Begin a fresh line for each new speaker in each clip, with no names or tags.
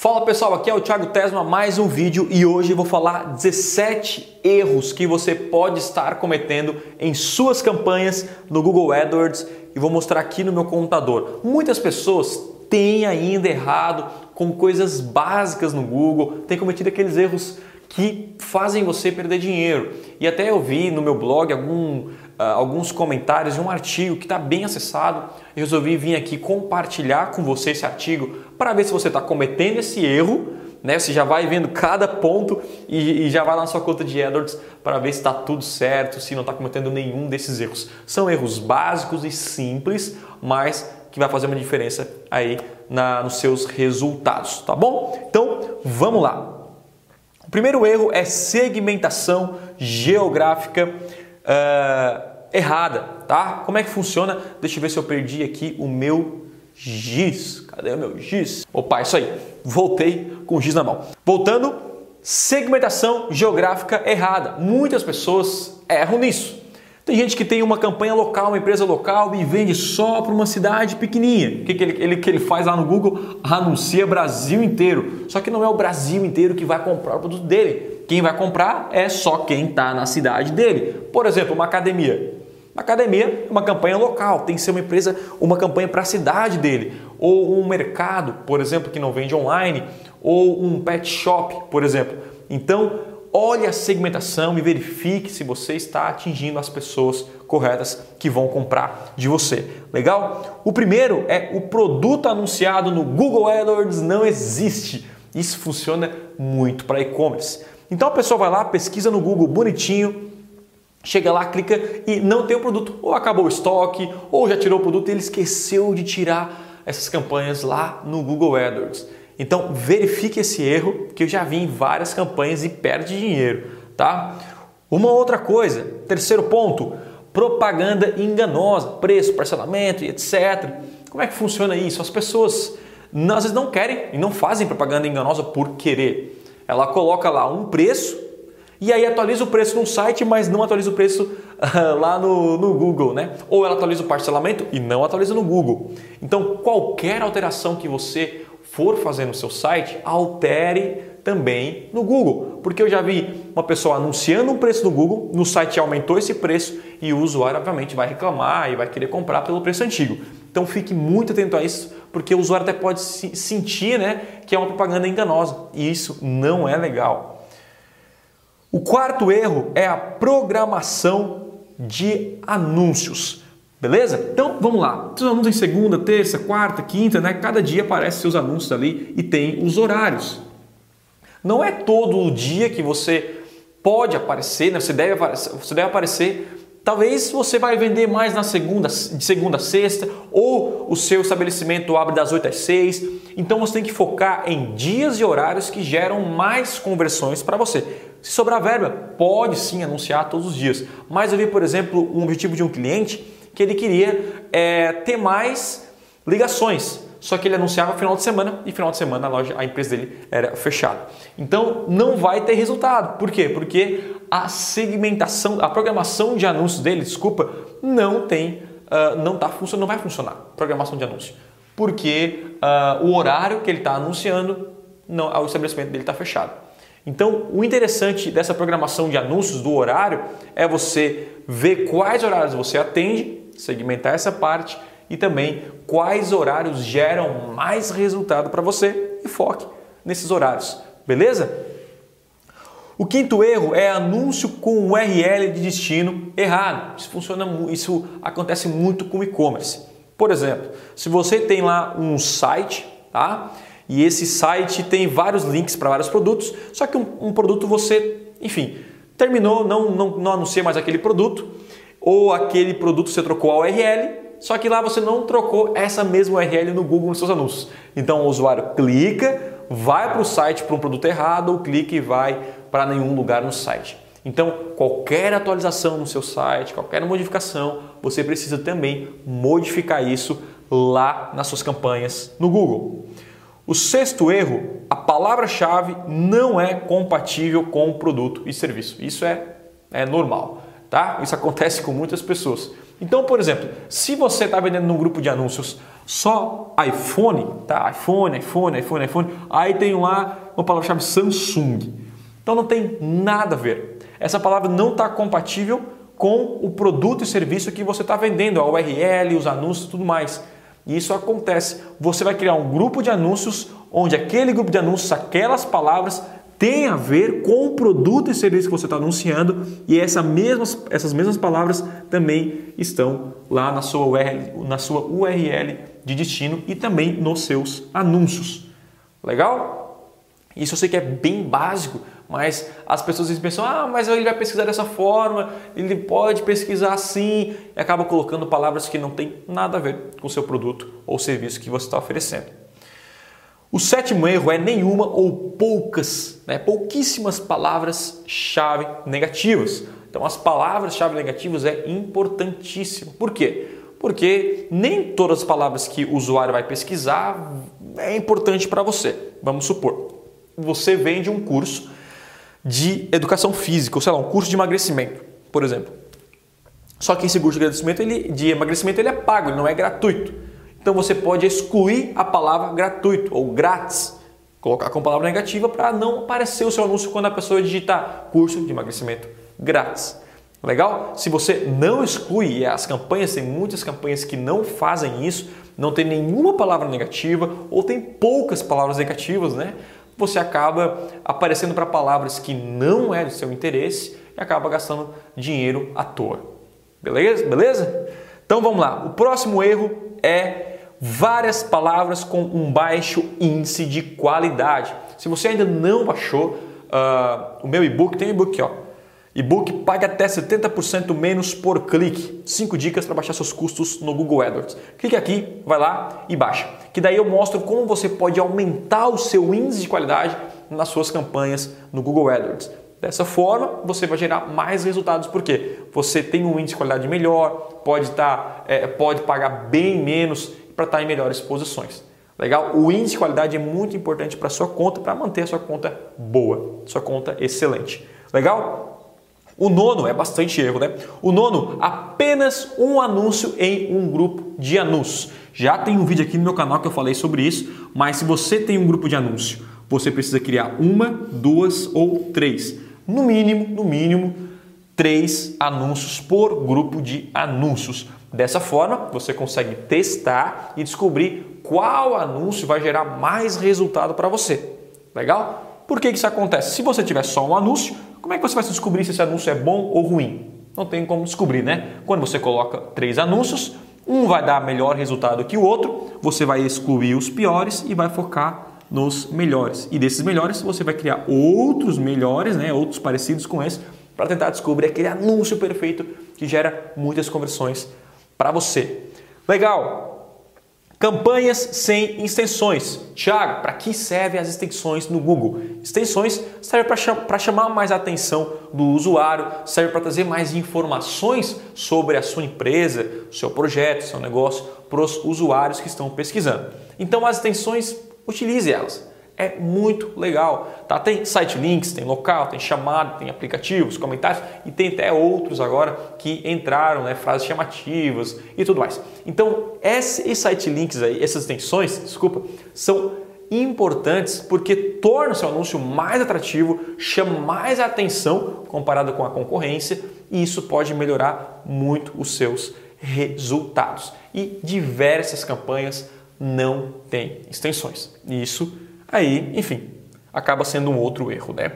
Fala pessoal, aqui é o Thiago Tesma, mais um vídeo e hoje vou falar 17 erros que você pode estar cometendo em suas campanhas no Google AdWords e vou mostrar aqui no meu computador. Muitas pessoas têm ainda errado com coisas básicas no Google, têm cometido aqueles erros que fazem você perder dinheiro. E até eu vi no meu blog algum, alguns comentários de um artigo que está bem acessado. Eu resolvi vir aqui compartilhar com você esse artigo para ver se você está cometendo esse erro. Né? Você já vai vendo cada ponto e, e já vai na sua conta de AdWords para ver se está tudo certo, se não está cometendo nenhum desses erros. São erros básicos e simples, mas que vai fazer uma diferença aí na, nos seus resultados, tá bom? Então vamos lá. O primeiro erro é segmentação geográfica uh, errada, tá? Como é que funciona? Deixa eu ver se eu perdi aqui o meu giz. Cadê o meu giz? Opa, isso aí. Voltei com o giz na mão. Voltando, segmentação geográfica errada. Muitas pessoas erram nisso. Tem gente que tem uma campanha local, uma empresa local e vende só para uma cidade pequenininha. O que, que, ele, ele, que ele faz lá no Google? Anuncia Brasil inteiro. Só que não é o Brasil inteiro que vai comprar o produto dele. Quem vai comprar é só quem está na cidade dele. Por exemplo, uma academia. Uma academia é uma campanha local, tem que ser uma empresa, uma campanha para a cidade dele. Ou um mercado, por exemplo, que não vende online. Ou um pet shop, por exemplo. Então, olhe a segmentação e verifique se você está atingindo as pessoas corretas que vão comprar de você. Legal? O primeiro é o produto anunciado no Google AdWords não existe. Isso funciona muito para e-commerce. Então a pessoa vai lá, pesquisa no Google bonitinho, chega lá, clica e não tem o produto, ou acabou o estoque, ou já tirou o produto e ele esqueceu de tirar essas campanhas lá no Google AdWords. Então verifique esse erro, que eu já vi em várias campanhas e perde dinheiro, tá? Uma outra coisa, terceiro ponto, propaganda enganosa, preço, parcelamento e etc. Como é que funciona isso? As pessoas às vezes não querem e não fazem propaganda enganosa por querer. Ela coloca lá um preço e aí atualiza o preço no site, mas não atualiza o preço uh, lá no, no Google, né? Ou ela atualiza o parcelamento e não atualiza no Google. Então, qualquer alteração que você for fazer no seu site, altere também no Google, porque eu já vi uma pessoa anunciando um preço no Google, no site aumentou esse preço e o usuário obviamente vai reclamar e vai querer comprar pelo preço antigo. Então fique muito atento a isso, porque o usuário até pode sentir, né, que é uma propaganda enganosa e isso não é legal. O quarto erro é a programação de anúncios. Beleza? Então vamos lá. Seus anúncios em segunda, terça, quarta, quinta, né? Cada dia aparecem seus anúncios ali e tem os horários. Não é todo dia que você pode aparecer, né? Você deve aparecer, você deve aparecer. Talvez você vai vender mais na segunda, de segunda a sexta, ou o seu estabelecimento abre das 8 às 6. Então você tem que focar em dias e horários que geram mais conversões para você. Se sobrar verba, pode sim anunciar todos os dias. Mas eu vi, por exemplo, um objetivo de um cliente que ele queria é, ter mais ligações. Só que ele anunciava final de semana e final de semana a loja, a empresa dele era fechada. Então não vai ter resultado. Por quê? Porque a segmentação, a programação de anúncios dele, desculpa, não tem, uh, não tá funcionando, não vai funcionar. Programação de anúncio, porque uh, o horário que ele está anunciando, não, o estabelecimento dele está fechado. Então, o interessante dessa programação de anúncios do horário é você ver quais horários você atende segmentar essa parte e também quais horários geram mais resultado para você e foque nesses horários, beleza? O quinto erro é anúncio com URL de destino errado. Isso funciona, isso acontece muito com e-commerce. Por exemplo, se você tem lá um site, tá? E esse site tem vários links para vários produtos, só que um, um produto você, enfim, terminou, não, não, não anuncia mais aquele produto, ou aquele produto você trocou a URL, só que lá você não trocou essa mesma URL no Google nos seus anúncios. Então o usuário clica, vai para o site para um produto errado, ou clica e vai para nenhum lugar no site. Então, qualquer atualização no seu site, qualquer modificação, você precisa também modificar isso lá nas suas campanhas no Google. O sexto erro, a palavra-chave não é compatível com o produto e serviço. Isso é, é normal tá? Isso acontece com muitas pessoas. Então, por exemplo, se você está vendendo num grupo de anúncios só iPhone, tá? iPhone, iPhone, iPhone, iPhone. Aí tem lá uma palavra-chave Samsung. Então não tem nada a ver. Essa palavra não está compatível com o produto e serviço que você está vendendo, a URL, os anúncios e tudo mais. E isso acontece. Você vai criar um grupo de anúncios onde aquele grupo de anúncios, aquelas palavras tem a ver com o produto e serviço que você está anunciando e essa essas mesmas palavras também estão lá na sua, URL, na sua URL de destino e também nos seus anúncios. Legal? Isso eu sei que é bem básico, mas as pessoas pensam, ah, mas ele vai pesquisar dessa forma, ele pode pesquisar assim, e acaba colocando palavras que não tem nada a ver com o seu produto ou serviço que você está oferecendo. O sétimo erro é nenhuma ou poucas, né, pouquíssimas palavras-chave negativas. Então, as palavras-chave negativas é importantíssimo. Por quê? Porque nem todas as palavras que o usuário vai pesquisar é importante para você. Vamos supor, você vende um curso de educação física, ou sei lá, um curso de emagrecimento, por exemplo. Só que esse curso de emagrecimento, ele, de emagrecimento ele é pago, ele não é gratuito. Então você pode excluir a palavra gratuito ou grátis, colocar com palavra negativa para não aparecer o seu anúncio quando a pessoa digitar curso de emagrecimento grátis. Legal? Se você não exclui, as campanhas, tem muitas campanhas que não fazem isso, não tem nenhuma palavra negativa ou tem poucas palavras negativas, né? você acaba aparecendo para palavras que não é do seu interesse e acaba gastando dinheiro à toa. Beleza? Beleza? Então vamos lá. O próximo erro é várias palavras com um baixo índice de qualidade. Se você ainda não baixou uh, o meu e-book, tem um e-book aqui, ó E-book paga até 70% menos por clique. 5 dicas para baixar seus custos no Google AdWords. Clique aqui, vai lá e baixa. Que daí eu mostro como você pode aumentar o seu índice de qualidade nas suas campanhas no Google AdWords. Dessa forma, você vai gerar mais resultados, porque você tem um índice de qualidade melhor, pode, tá, é, pode pagar bem menos para estar tá em melhores posições. Legal? O índice de qualidade é muito importante para sua conta, para manter a sua conta boa, sua conta excelente. Legal? O nono é bastante erro, né? O nono, apenas um anúncio em um grupo de anúncios. Já tem um vídeo aqui no meu canal que eu falei sobre isso, mas se você tem um grupo de anúncio, você precisa criar uma, duas ou três. No mínimo, no mínimo, três anúncios por grupo de anúncios. Dessa forma, você consegue testar e descobrir qual anúncio vai gerar mais resultado para você. Legal? Por que isso acontece? Se você tiver só um anúncio, como é que você vai descobrir se esse anúncio é bom ou ruim? Não tem como descobrir, né? Quando você coloca três anúncios, um vai dar melhor resultado que o outro, você vai excluir os piores e vai focar nos melhores. E desses melhores, você vai criar outros melhores, né? outros parecidos com esse, para tentar descobrir aquele anúncio perfeito que gera muitas conversões para você. Legal! Campanhas sem extensões. Tiago, para que servem as extensões no Google? Extensões servem para chamar mais a atenção do usuário, serve para trazer mais informações sobre a sua empresa, seu projeto, seu negócio para os usuários que estão pesquisando. Então as extensões, utilize elas é muito legal. Tá? Tem site links, tem local, tem chamada, tem aplicativos, comentários e tem até outros agora que entraram, né, frases chamativas e tudo mais. Então, esses site links aí, essas extensões, desculpa, são importantes porque torna o seu anúncio mais atrativo, chama mais a atenção comparado com a concorrência e isso pode melhorar muito os seus resultados. E diversas campanhas não têm extensões. Isso Aí, enfim, acaba sendo um outro erro, né?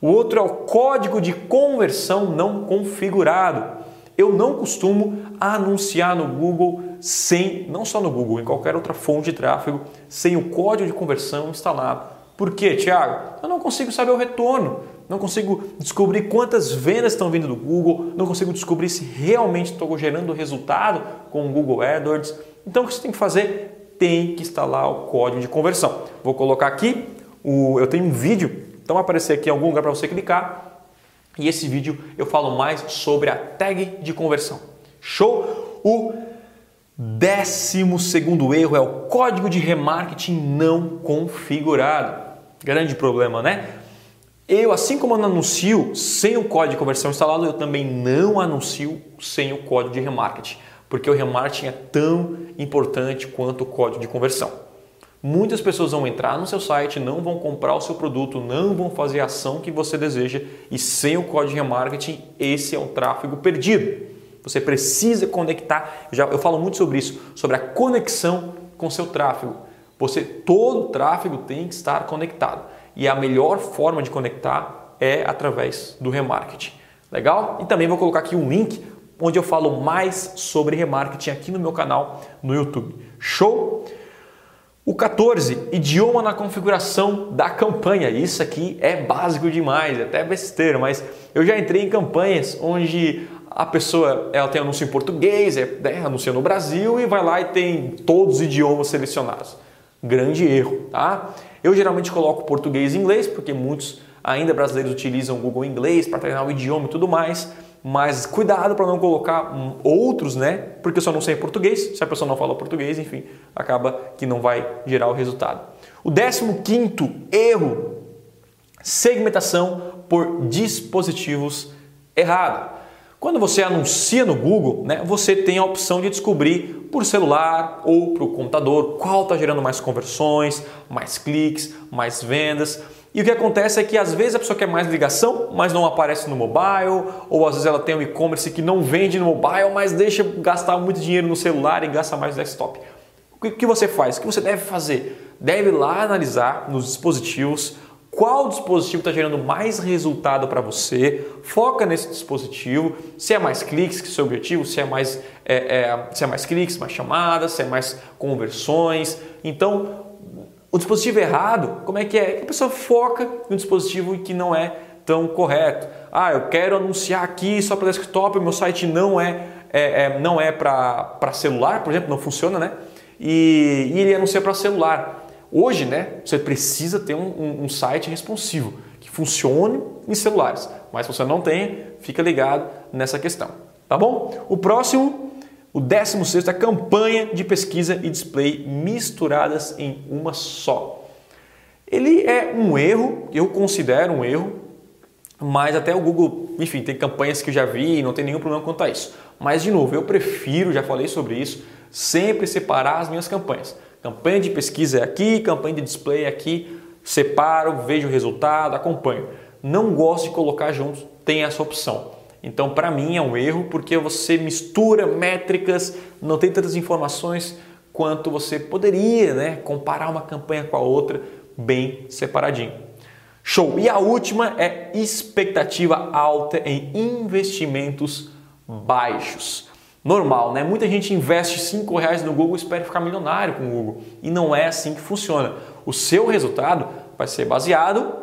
O outro é o código de conversão não configurado. Eu não costumo anunciar no Google sem, não só no Google, em qualquer outra fonte de tráfego, sem o código de conversão instalado. Por quê, Thiago? Eu não consigo saber o retorno, não consigo descobrir quantas vendas estão vindo do Google, não consigo descobrir se realmente estou gerando resultado com o Google AdWords. Então o que você tem que fazer tem que instalar o código de conversão. Vou colocar aqui, o, eu tenho um vídeo, então vai aparecer aqui em algum lugar para você clicar. E esse vídeo eu falo mais sobre a tag de conversão. Show? O décimo segundo erro é o código de remarketing não configurado. Grande problema, né? Eu, assim como eu não anuncio sem o código de conversão instalado, eu também não anuncio sem o código de remarketing porque o remarketing é tão importante quanto o código de conversão. Muitas pessoas vão entrar no seu site, não vão comprar o seu produto, não vão fazer a ação que você deseja e sem o código de remarketing, esse é um tráfego perdido. Você precisa conectar, já, eu falo muito sobre isso, sobre a conexão com seu tráfego. Você todo tráfego tem que estar conectado e a melhor forma de conectar é através do remarketing. Legal? E também vou colocar aqui um link onde eu falo mais sobre remarketing aqui no meu canal no YouTube. Show? O 14, idioma na configuração da campanha. Isso aqui é básico demais, é até besteira, mas eu já entrei em campanhas onde a pessoa ela tem anúncio em português, é, né, anuncia no Brasil e vai lá e tem todos os idiomas selecionados. Grande erro, tá? Eu geralmente coloco português e inglês, porque muitos ainda brasileiros utilizam o Google Inglês para treinar o idioma e tudo mais. Mas cuidado para não colocar outros, né? Porque eu só não sei português. Se a pessoa não fala português, enfim, acaba que não vai gerar o resultado. O 15 quinto erro: segmentação por dispositivos errado. Quando você anuncia no Google, né, você tem a opção de descobrir por celular ou para o computador qual está gerando mais conversões, mais cliques, mais vendas. E o que acontece é que às vezes a pessoa quer mais ligação, mas não aparece no mobile, ou às vezes ela tem um e-commerce que não vende no mobile, mas deixa gastar muito dinheiro no celular e gasta mais no desktop. O que você faz? O que você deve fazer? Deve lá analisar nos dispositivos qual dispositivo está gerando mais resultado para você, foca nesse dispositivo, se é mais cliques que é o seu objetivo, se é mais, é, é, se é mais cliques, mais chamadas, se é mais conversões. Então o dispositivo errado, como é que é? A pessoa foca no dispositivo que não é tão correto. Ah, eu quero anunciar aqui só para desktop, meu site não é, é, é não é para celular, por exemplo, não funciona, né? E, e ele anuncia para celular. Hoje, né, você precisa ter um, um, um, site responsivo que funcione em celulares. Mas se você não tem, fica ligado nessa questão. Tá bom? O próximo o 16 é a campanha de pesquisa e display misturadas em uma só. Ele é um erro, eu considero um erro, mas até o Google, enfim, tem campanhas que eu já vi e não tem nenhum problema quanto a isso. Mas, de novo, eu prefiro, já falei sobre isso, sempre separar as minhas campanhas. Campanha de pesquisa é aqui, campanha de display é aqui, separo, vejo o resultado, acompanho. Não gosto de colocar juntos, tem essa opção. Então, para mim é um erro porque você mistura métricas, não tem tantas informações quanto você poderia, né? Comparar uma campanha com a outra bem separadinho. Show! E a última é expectativa alta em investimentos baixos. Normal, né? Muita gente investe 5 reais no Google e espera ficar milionário com o Google. E não é assim que funciona. O seu resultado vai ser baseado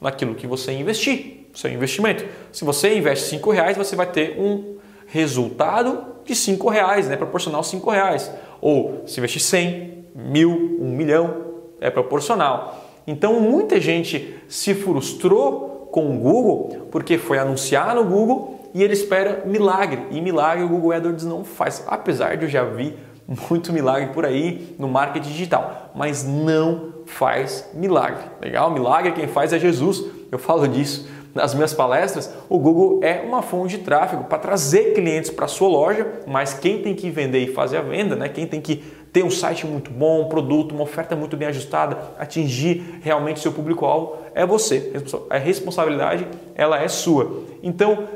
naquilo que você investir seu investimento. Se você investe cinco reais, você vai ter um resultado de cinco reais, né? proporcional cinco reais. Ou se investir 100, mil, um milhão, é proporcional. Então muita gente se frustrou com o Google porque foi anunciar no Google e ele espera milagre. E milagre o Google AdWords não faz. Apesar de eu já vi muito milagre por aí no marketing digital, mas não faz milagre. Legal? Milagre quem faz é Jesus. Eu falo disso nas minhas palestras, o Google é uma fonte de tráfego para trazer clientes para a sua loja, mas quem tem que vender e fazer a venda, né? quem tem que ter um site muito bom, um produto, uma oferta muito bem ajustada, atingir realmente seu público-alvo, é você. A responsabilidade ela é sua. Então,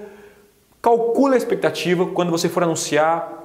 calcule a expectativa quando você for anunciar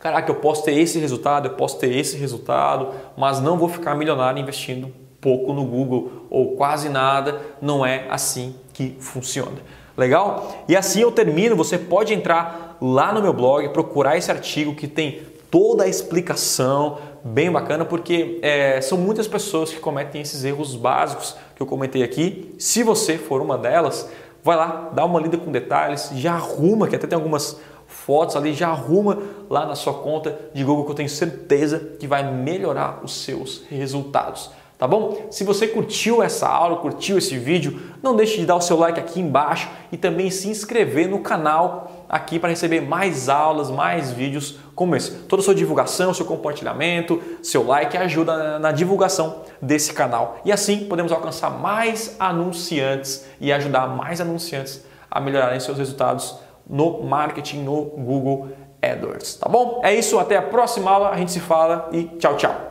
caraca, eu posso ter esse resultado, eu posso ter esse resultado, mas não vou ficar milionário investindo pouco no Google ou quase nada, não é assim que funciona. Legal? E assim eu termino. Você pode entrar lá no meu blog, procurar esse artigo que tem toda a explicação bem bacana, porque é, são muitas pessoas que cometem esses erros básicos que eu comentei aqui. Se você for uma delas, vai lá, dá uma lida com detalhes, já arruma, que até tem algumas fotos ali, já arruma lá na sua conta de Google que eu tenho certeza que vai melhorar os seus resultados tá bom? Se você curtiu essa aula, curtiu esse vídeo, não deixe de dar o seu like aqui embaixo e também se inscrever no canal aqui para receber mais aulas, mais vídeos como esse. Toda a sua divulgação, seu compartilhamento, seu like ajuda na divulgação desse canal. E assim podemos alcançar mais anunciantes e ajudar mais anunciantes a melhorarem seus resultados no marketing no Google AdWords, tá bom? É isso, até a próxima aula, a gente se fala e tchau, tchau.